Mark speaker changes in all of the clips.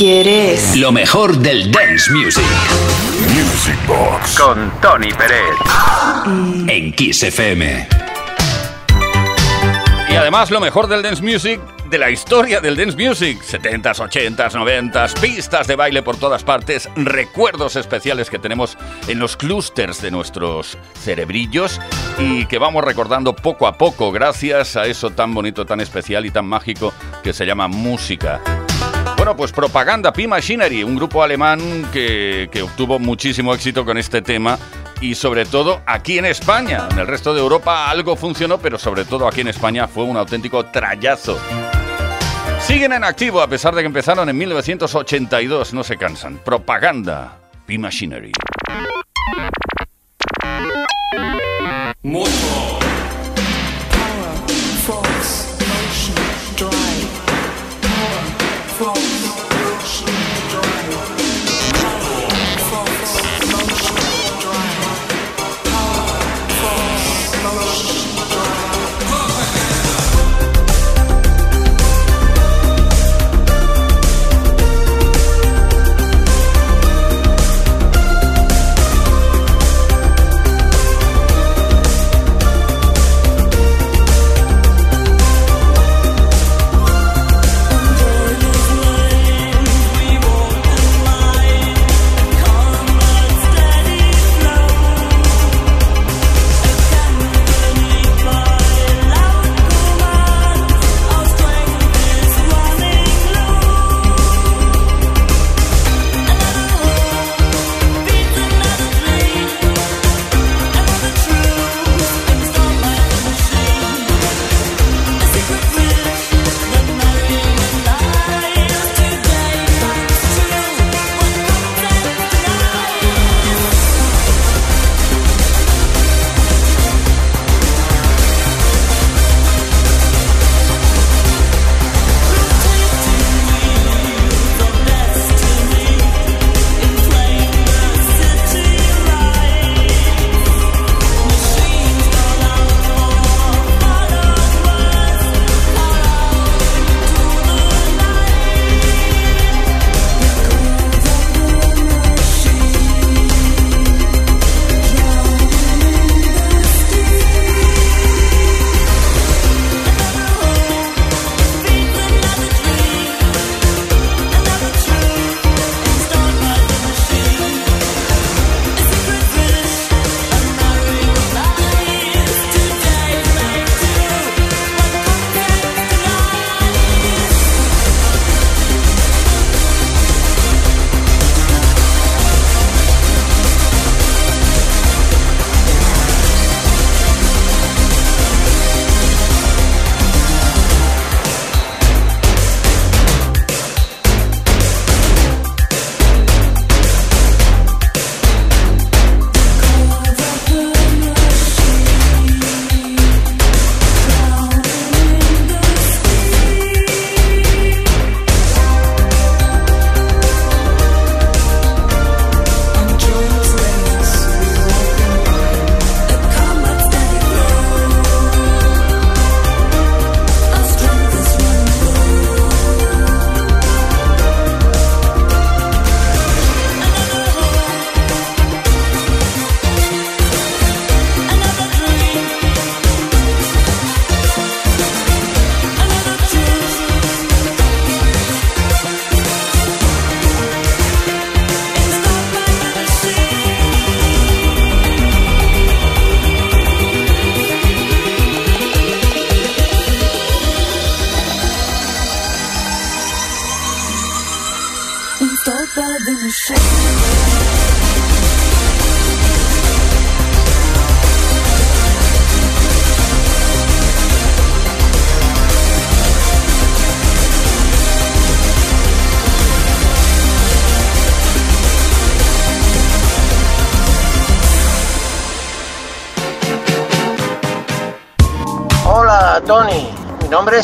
Speaker 1: ¿Quieres? Lo mejor del dance music.
Speaker 2: Music Box.
Speaker 3: Con Tony Pérez.
Speaker 1: En Kiss FM.
Speaker 4: Y además lo mejor del dance music, de la historia del dance music. 70s, 80s, 90s, pistas de baile por todas partes, recuerdos especiales que tenemos en los clústeres de nuestros cerebrillos y que vamos recordando poco a poco gracias a eso tan bonito, tan especial y tan mágico que se llama música. Bueno, pues Propaganda P Machinery, un grupo alemán que, obtuvo muchísimo éxito con este tema y sobre todo aquí en España. En el resto de Europa algo funcionó, pero sobre todo aquí en España fue un auténtico trayazo. Siguen en activo a pesar de que empezaron en 1982, no se cansan. Propaganda P Machinery.
Speaker 5: Motor.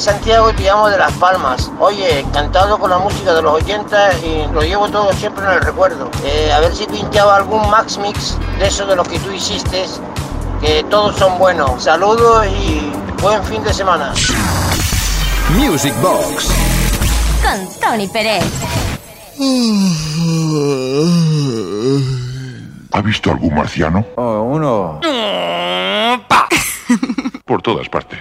Speaker 6: Santiago y te llamo de Las Palmas. Oye, encantado con la música de los 80 y lo llevo todo siempre en el recuerdo. Eh, a ver si pinchaba algún Max Mix de eso de los que tú hiciste, que todos son buenos. Saludos y buen fin de semana.
Speaker 1: Music Box
Speaker 7: con Tony Pérez.
Speaker 2: ¿Ha visto algún marciano? Oh, uno. Por todas partes.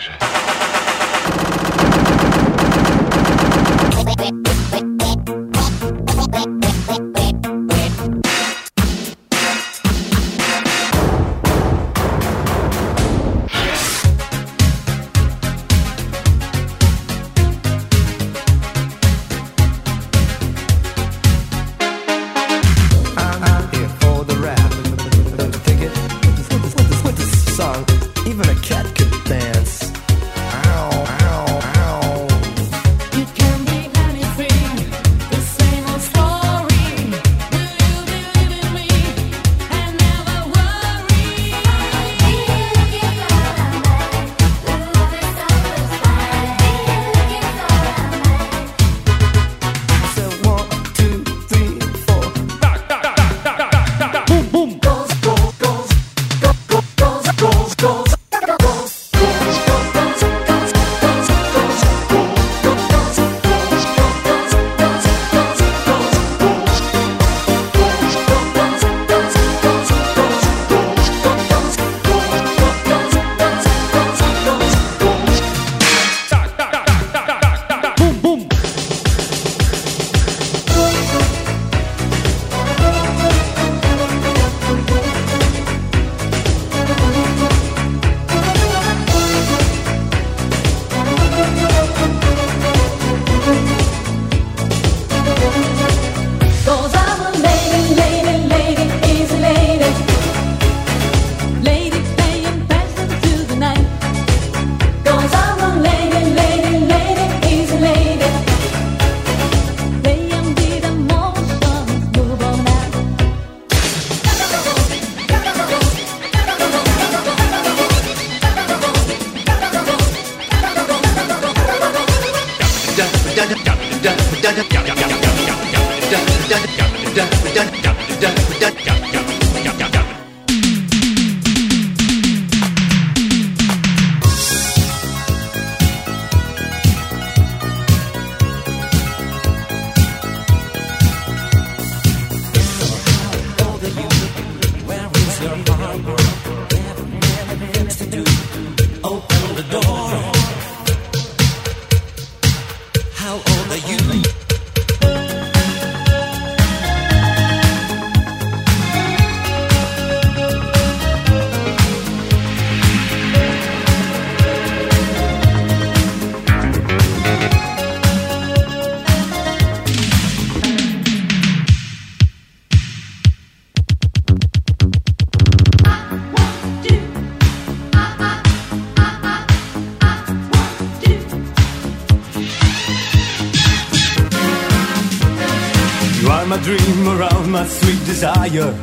Speaker 8: Desire.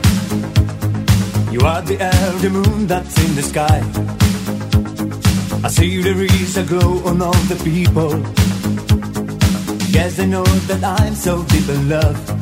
Speaker 8: You are the air, the moon that's in the sky. I see there is a glow on all the people. Yes, I know that I'm so deep in love.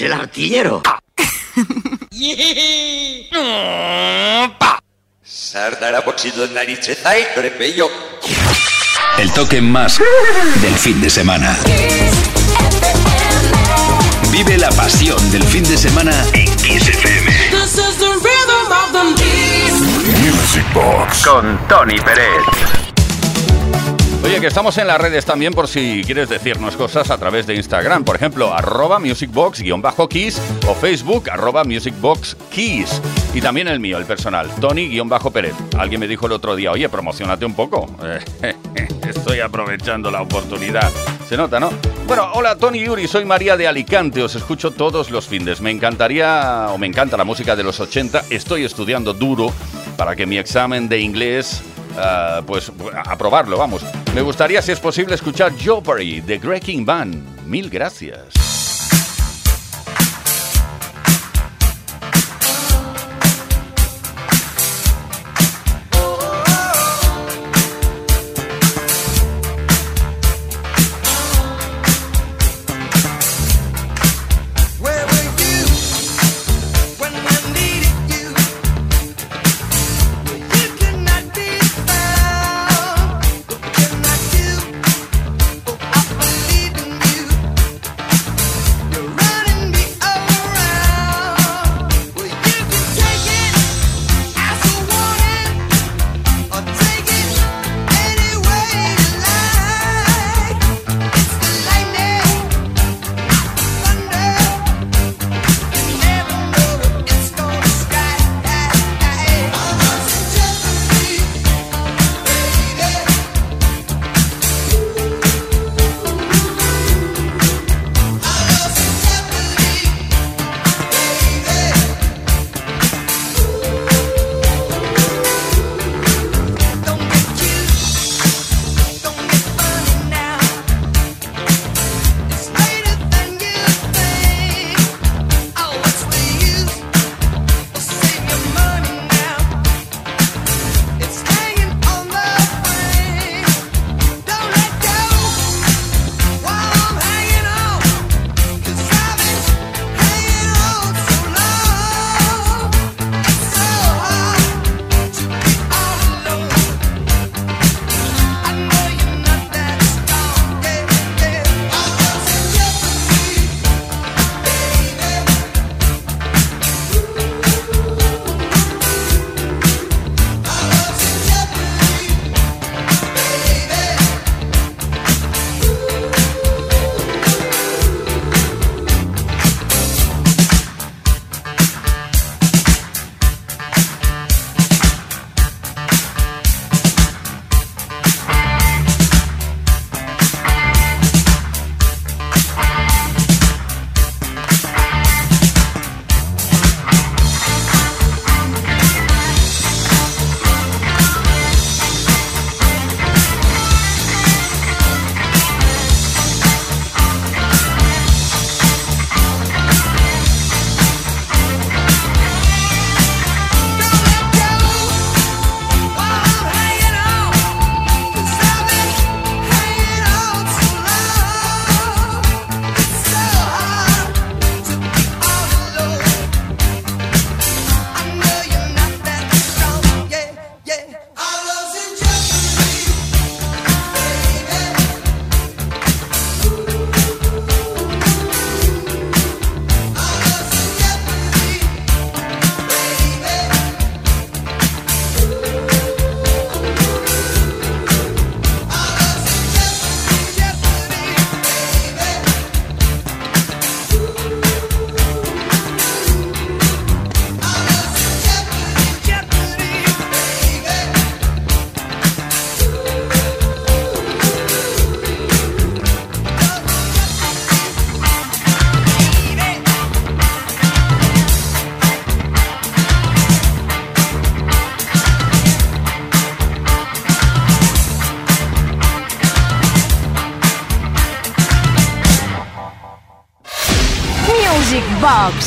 Speaker 3: El artillero.
Speaker 1: El toque más del fin de semana. Vive la pasión del fin de semana en Kiss FM.
Speaker 2: Music Box
Speaker 3: con Tony Pérez.
Speaker 4: Oye, que estamos en las redes también por si quieres decirnos cosas a través de Instagram. Por ejemplo, arroba musicbox-keys o Facebook arroba musicboxkeys. Y también el mío, el personal, Tony-Pérez. Alguien me dijo el otro día, oye, promocionate un poco. Estoy aprovechando la oportunidad. Se nota, ¿no? Bueno, hola Tony Yuri, soy María de Alicante, os escucho todos los fines. Me encantaría, o me encanta la música de los 80, estoy estudiando duro para que mi examen de inglés ah, pues a probarlo, vamos. Me gustaría, si es posible, escuchar Jeopardy de Greg King Band. Mil gracias.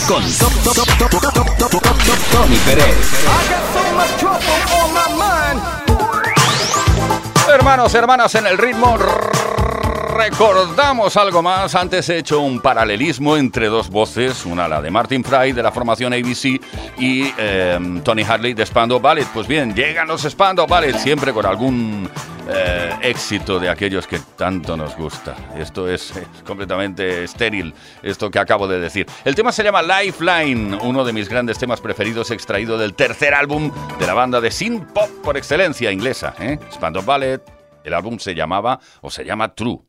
Speaker 1: Con Tony Pérez.
Speaker 4: Hermanos, hermanas, en el ritmo recordamos algo más. Antes he hecho un paralelismo entre dos voces, una la de Martin Fry de la formación ABC y eh, Tony Hadley de Spando Ballet. Pues bien, llegan los Spando Ballet siempre con algún eh, éxito de aquellos que tanto nos gusta. Esto es, completamente estéril, esto que acabo de decir. El tema se llama Lifeline, uno de mis grandes temas preferidos extraído del tercer álbum de la banda de synth pop por excelencia inglesa, ¿eh? Spandau Ballet. El álbum se llamaba o se llama True.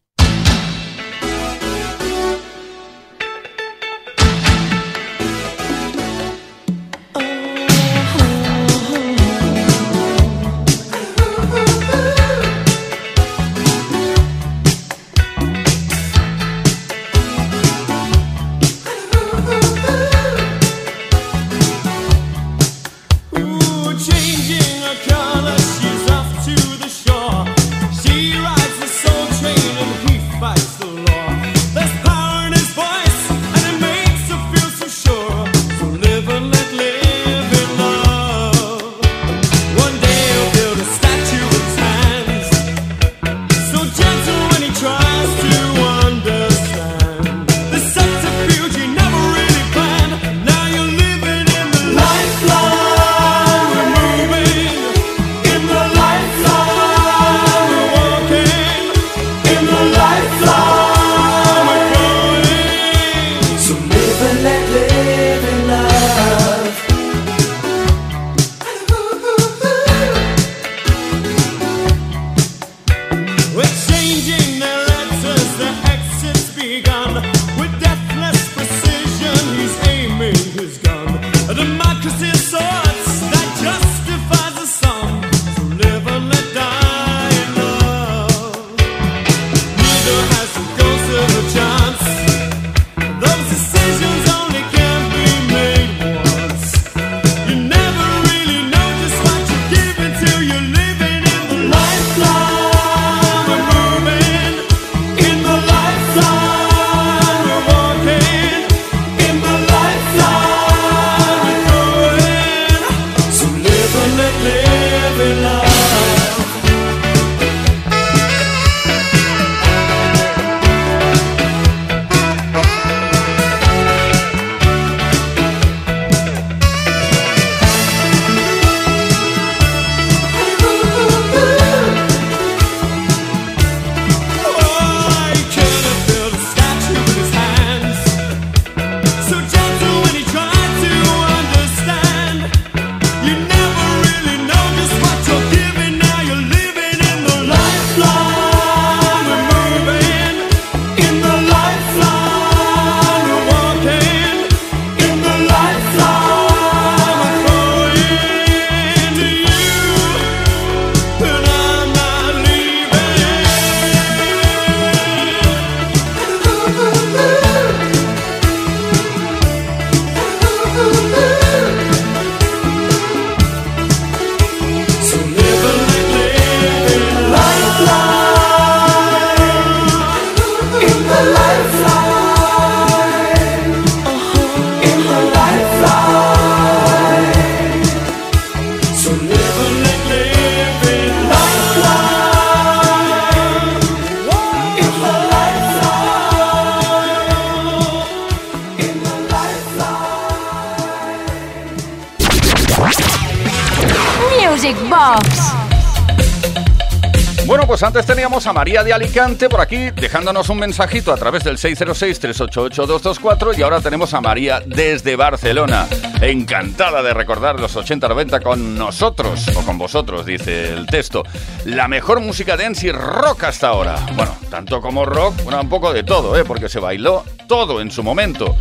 Speaker 4: María de Alicante por aquí dejándonos un mensajito a través del 606-388-224 y ahora tenemos a María desde Barcelona. Encantada de recordar los 80-90 con nosotros o con vosotros, dice el texto. La mejor música dance y rock hasta ahora. Bueno, tanto como rock, bueno, un poco de todo, ¿eh? porque se bailó todo en su momento.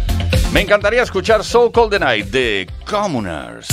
Speaker 4: Me encantaría escuchar Soul Cold the Night de Commoners.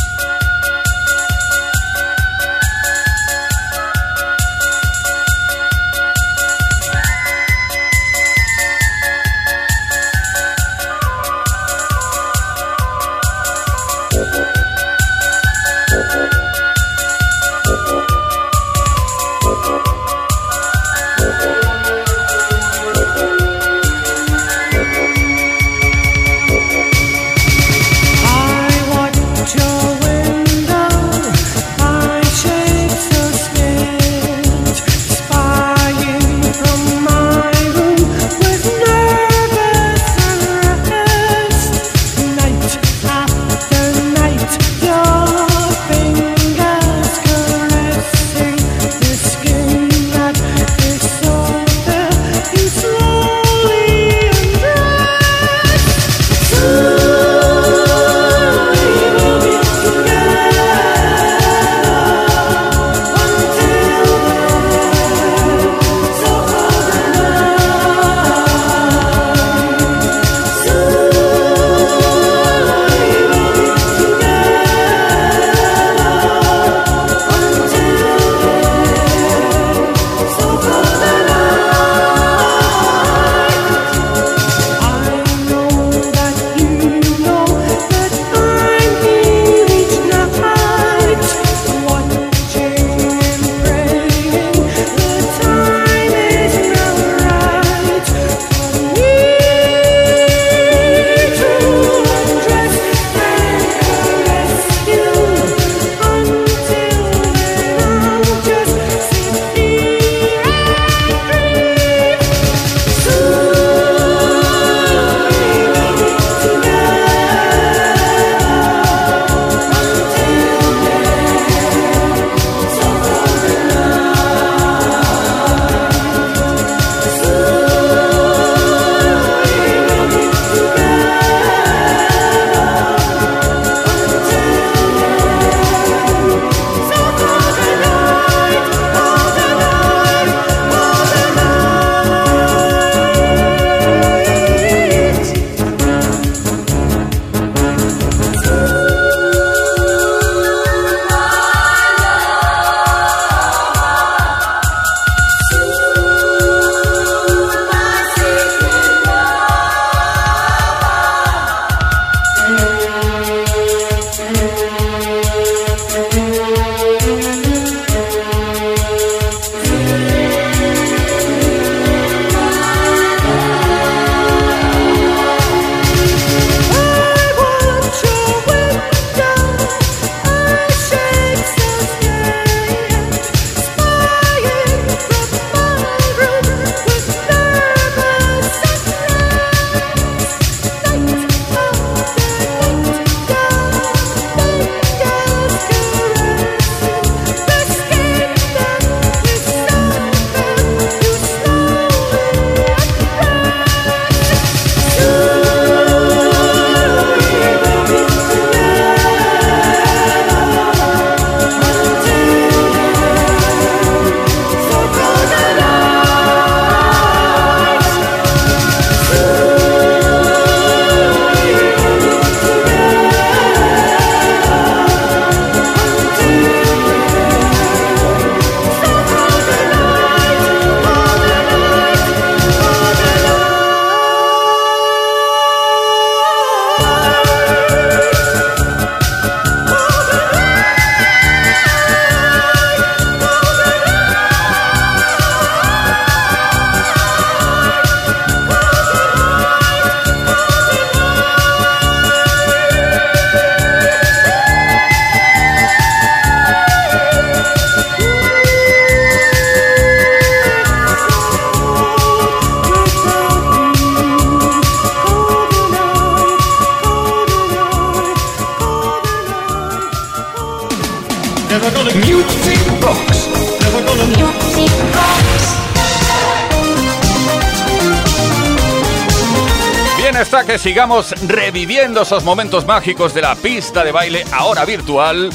Speaker 4: Que sigamos reviviendo esos momentos mágicos de la pista de baile ahora virtual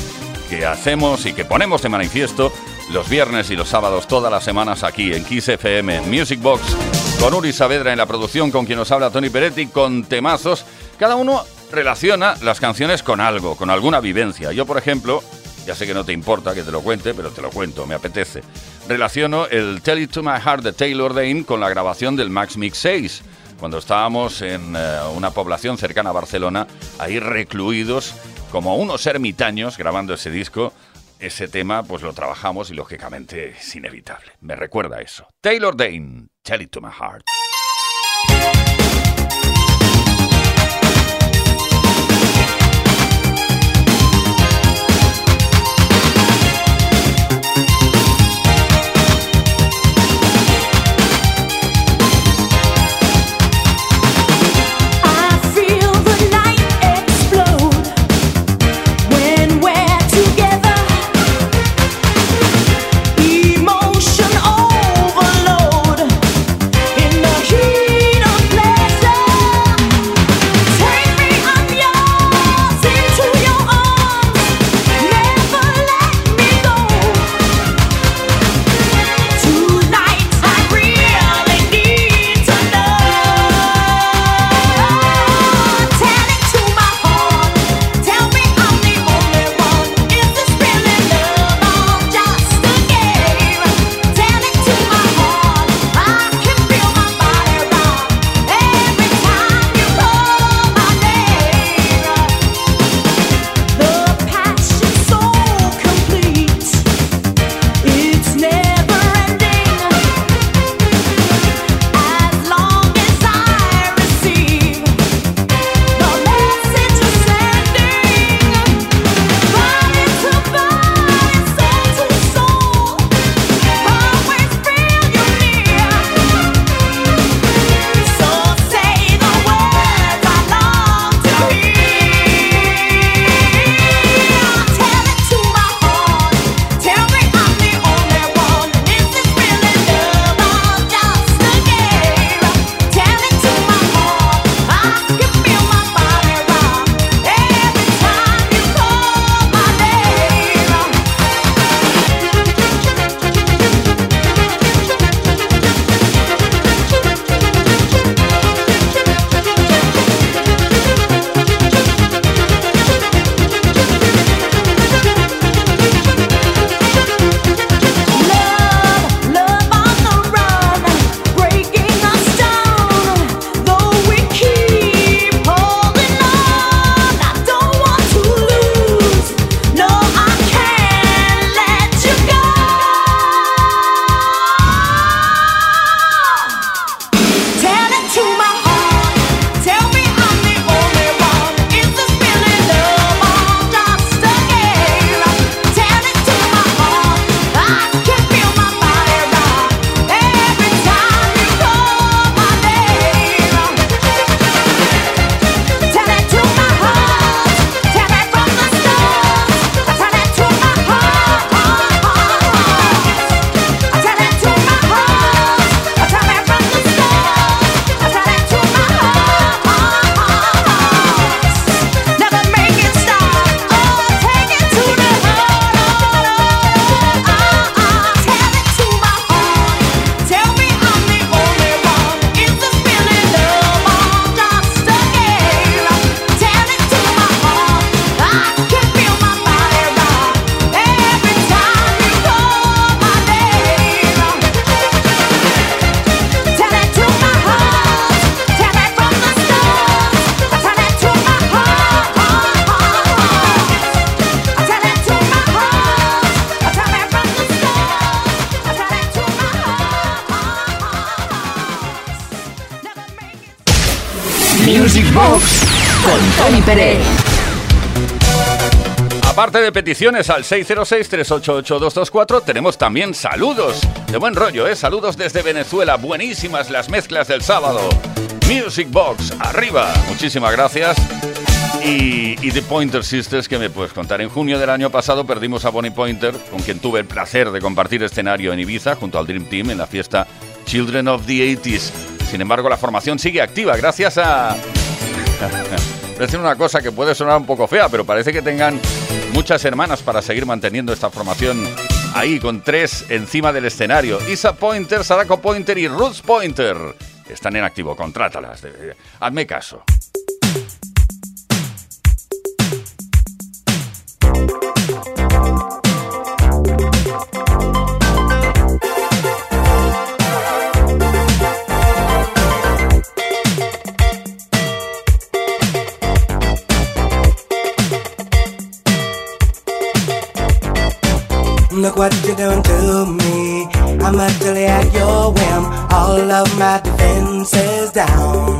Speaker 4: que hacemos y que ponemos de manifiesto los viernes y los sábados todas las semanas aquí en Kiss FM Music Box con Uri Saavedra en la producción con quien nos habla Tony Peretti con temazos. Cada uno relaciona las canciones con algo, con alguna vivencia. Yo, por ejemplo, ya sé que no te importa que te lo cuente, pero te lo cuento, me apetece. Relaciono el Tell It to My Heart de Taylor Dane con la grabación del Max Mix 6 cuando estábamos en eh, una población cercana a Barcelona, ahí recluidos como unos ermitaños grabando ese disco. Ese tema, pues lo trabajamos y lógicamente es inevitable. Me recuerda eso. Taylor Dane, Tell It to My Heart. De peticiones al 606-388-224, tenemos también saludos. De buen rollo, ¿eh? Saludos desde Venezuela. Buenísimas las mezclas del sábado. Music Box, arriba. Muchísimas gracias. Y, y, The Pointer Sisters, que me puedes contar. En junio del año pasado perdimos a Bonnie Pointer, con quien tuve el placer de compartir escenario en Ibiza junto al Dream Team en la fiesta Children of the 80s. Sin embargo, la formación sigue activa gracias a decir una cosa que puede sonar un poco fea, pero parece que tengan muchas hermanas para seguir manteniendo esta formación ahí con tres encima del escenario. Isa Pointer, Sadako Pointer y Roots Pointer. Están en activo, contrátalas. Hazme caso.
Speaker 9: Look what you're doing to me. I'm utterly at your whim. All of my defenses down.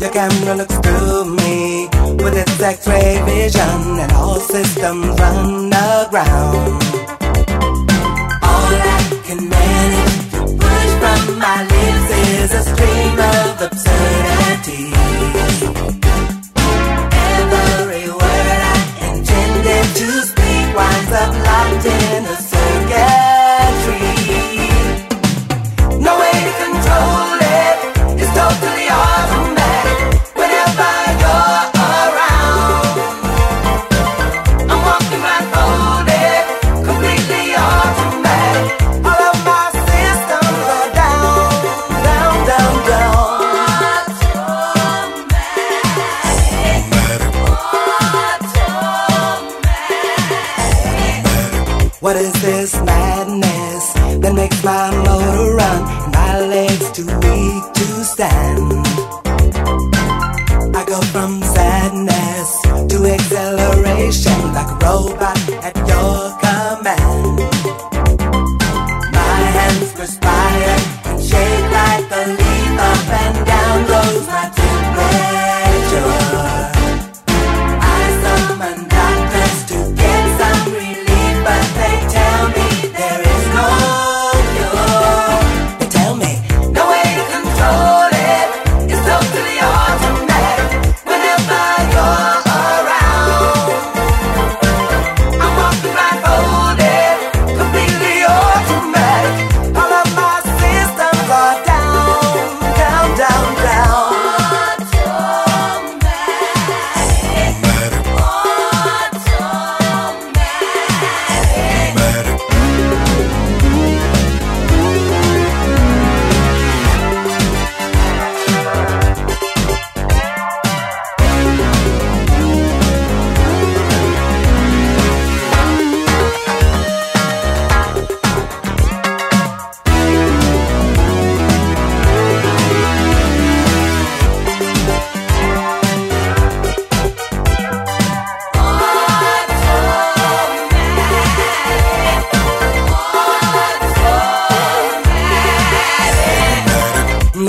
Speaker 9: Your camera looks through me with its X-ray vision, and all systems run aground. All I can manage to push from my lips is a stream of absurdity. Up locked in a My motor run, my legs too weak to stand.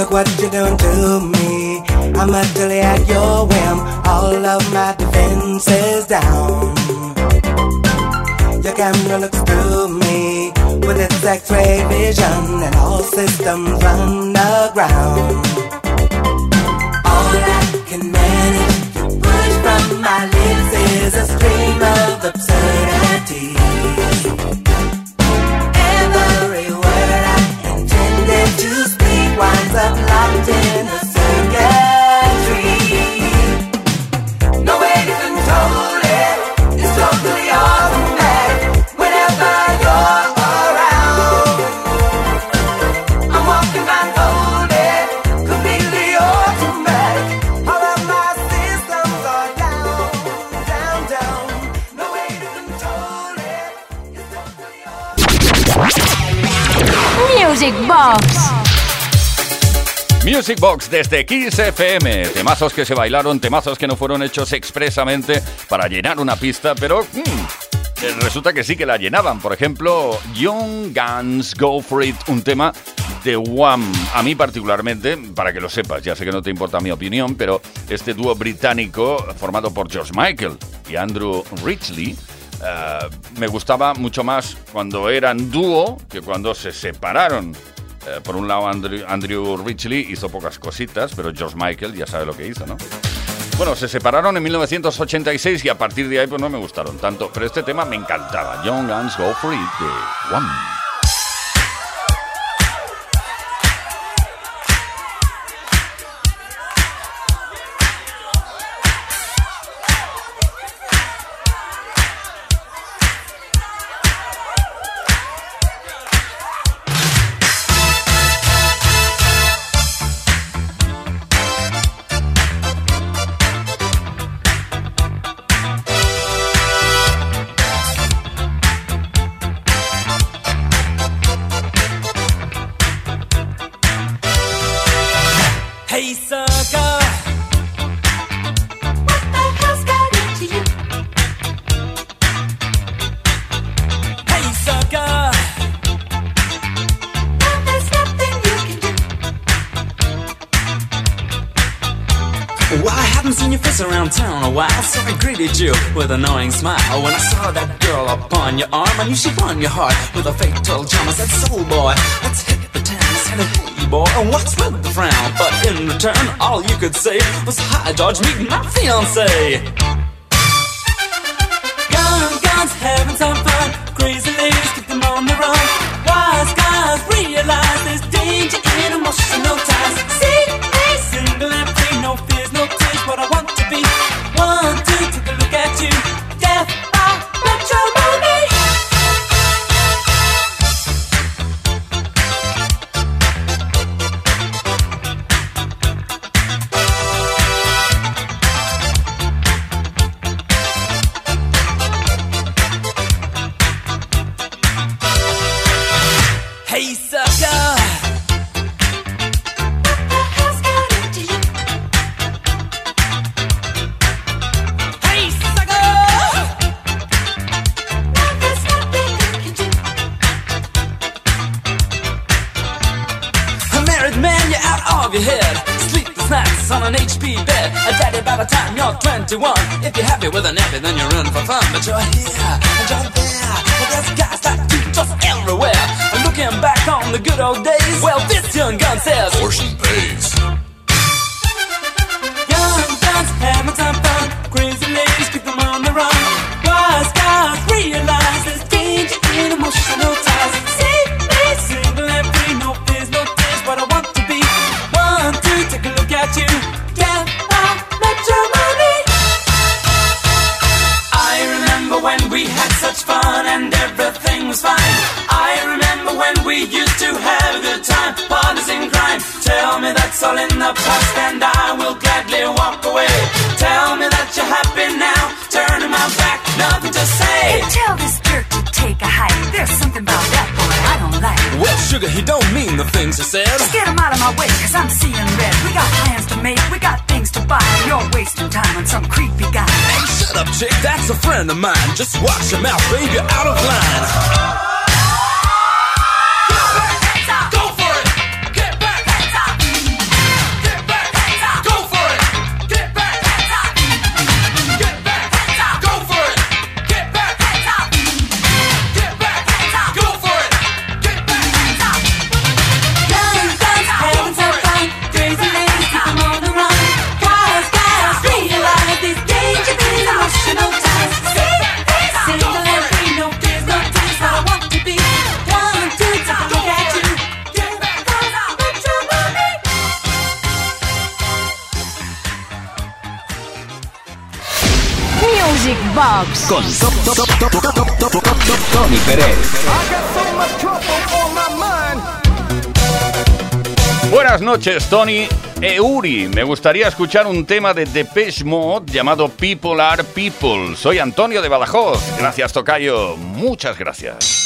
Speaker 9: Look what you done to me. I'm utterly at your whim. All of my defenses down. Your camera looks through me with its X-ray vision, and all systems run aground. All I can manage to push from my lips is a stream of absurdity. Every word I intended to winds up locked in the circuitry. No way to control it, it's totally automatic whenever you're around. I'm walking my goal, completely automatic. All of my systems are down, down, down. No way to control it, it's totally automatic.
Speaker 7: Music Box.
Speaker 4: Desde Kiss FM. Temazos que se bailaron, temazos que no fueron hechos expresamente para llenar una pista, pero hmm, eh, resulta que sí que la llenaban. Por ejemplo, Young Guns Go For It, un tema de Wham. A mí particularmente, para que lo sepas, ya sé que no te importa mi opinión, pero este dúo británico formado por George Michael y Andrew Ridgely eh, me gustaba mucho más cuando eran dúo que cuando se separaron. Eh, por un lado, Andrew, Ridgely hizo pocas cositas, pero George Michael ya sabe lo que hizo, ¿no? Bueno, se separaron en 1986 y a partir de ahí pues no me gustaron tanto, pero este tema me encantaba. Young Guns Go Free de One.
Speaker 10: You you run your heart with a fatal charm. I said, soul boy, let's hit the town. I said, hey boy, and what's with the frown? But in return, all you could say was, hi George, meet my fiance. chick, that's a friend of mine. Just watch your mouth, baby, out of line.
Speaker 7: Fox. Con
Speaker 1: Tony Pérez.
Speaker 4: Buenas noches, Tony. Euri, me gustaría escuchar un tema de The Depeche Mode llamado People Are People. Soy Antonio de Badajoz. Gracias, Tocayo. Muchas gracias.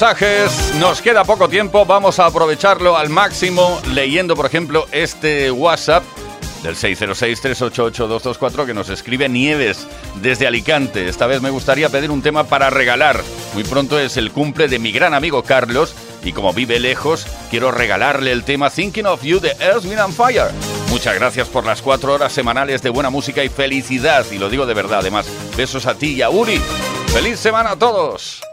Speaker 4: Mensajes, nos queda poco tiempo, vamos a aprovecharlo al máximo leyendo, por ejemplo, este WhatsApp del 606-388-224 que nos escribe Nieves desde Alicante. Esta vez me gustaría pedir un tema para regalar. Muy pronto es el cumple de mi gran amigo Carlos y como vive lejos, quiero regalarle el tema Thinking of You de Earth, Wind and Fire. Muchas gracias por las cuatro horas semanales de buena música y felicidad. Y lo digo de verdad, además. Besos a ti y a Uri. ¡Feliz semana a todos!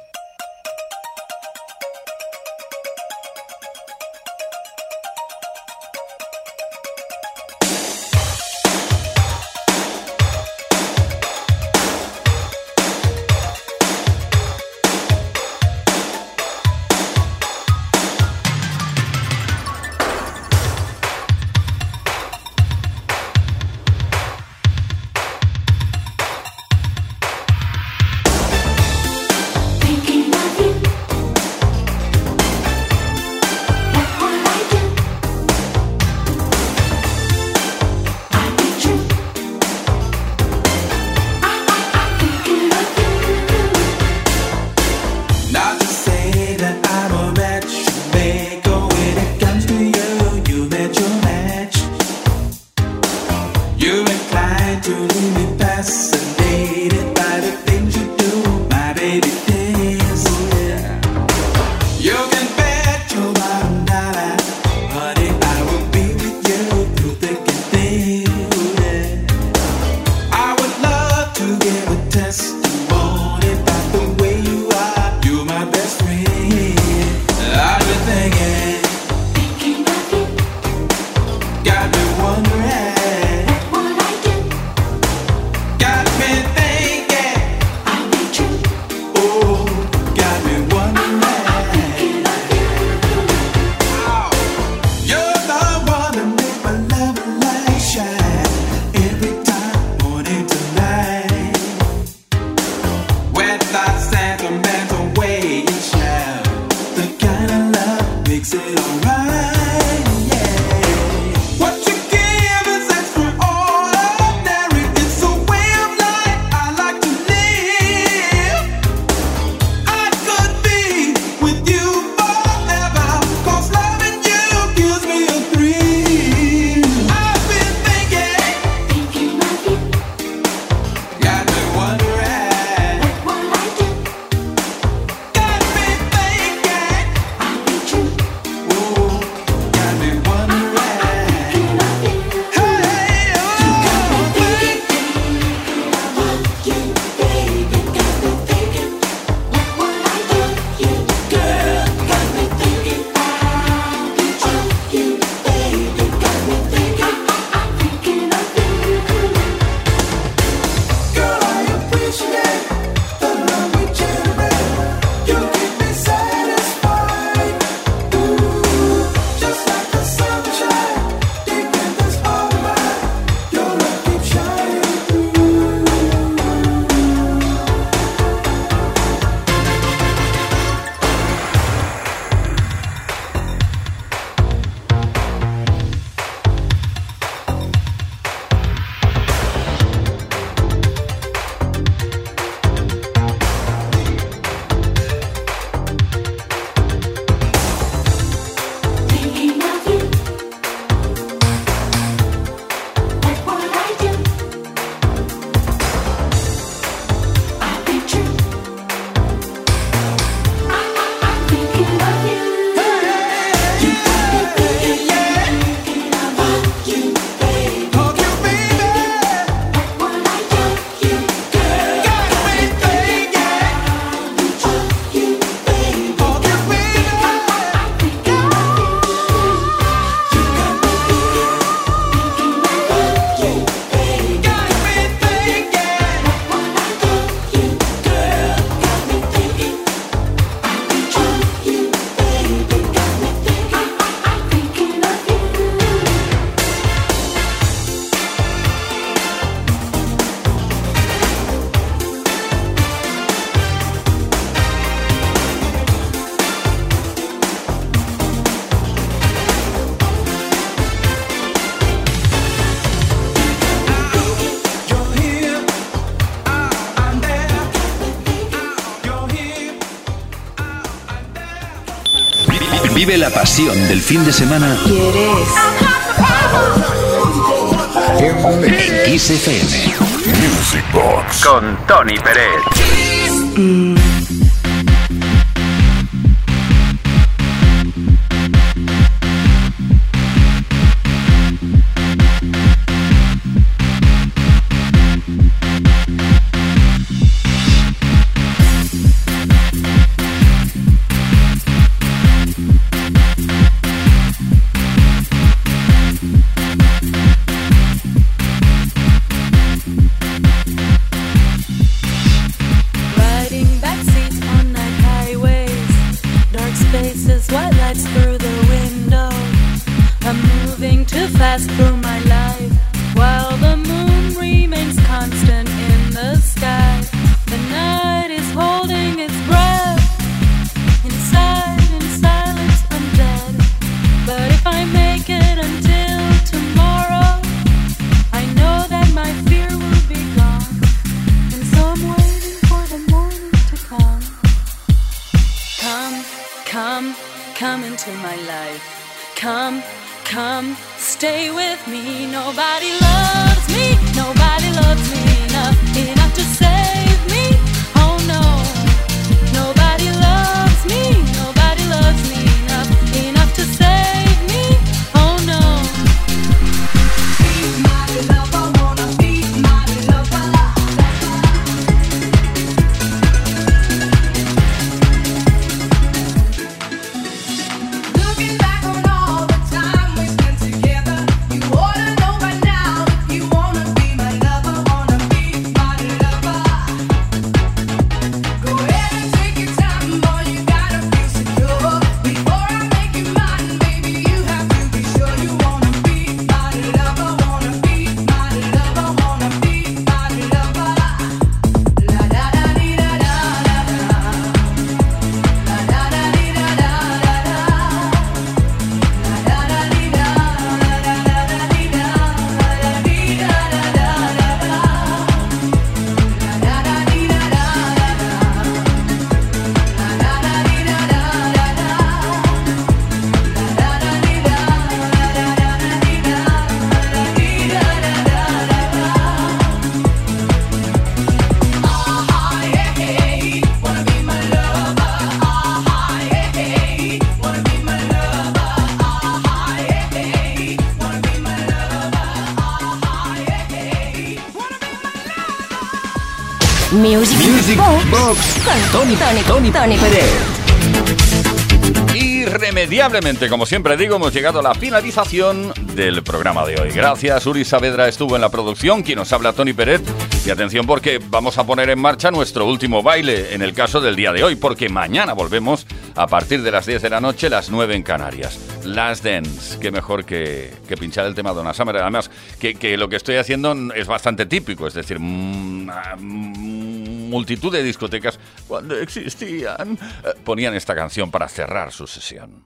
Speaker 1: Vive la pasión del fin de semana
Speaker 11: ¿Quieres?
Speaker 1: en Kiss FM.
Speaker 2: Music Box.
Speaker 3: Con Tony Pérez.
Speaker 11: Riding
Speaker 1: Con Tony, Tony, Tony Tony Pérez.
Speaker 4: Irremediablemente, como siempre digo, hemos llegado a la finalización del programa de hoy. Gracias, Uri Saavedra estuvo en la producción, quien nos habla Tony Peret. Y atención porque vamos a poner en marcha nuestro último baile, en el caso del día de hoy, porque mañana volvemos a partir de las 10 de la noche, las 9 en Canarias. Last Dance, qué mejor que, pinchar el tema de Donna Summer. Además, que, lo que estoy haciendo es bastante típico, es decir, mm, ah, mm, multitud de discotecas, cuando existían, eh, ponían esta canción para cerrar su sesión.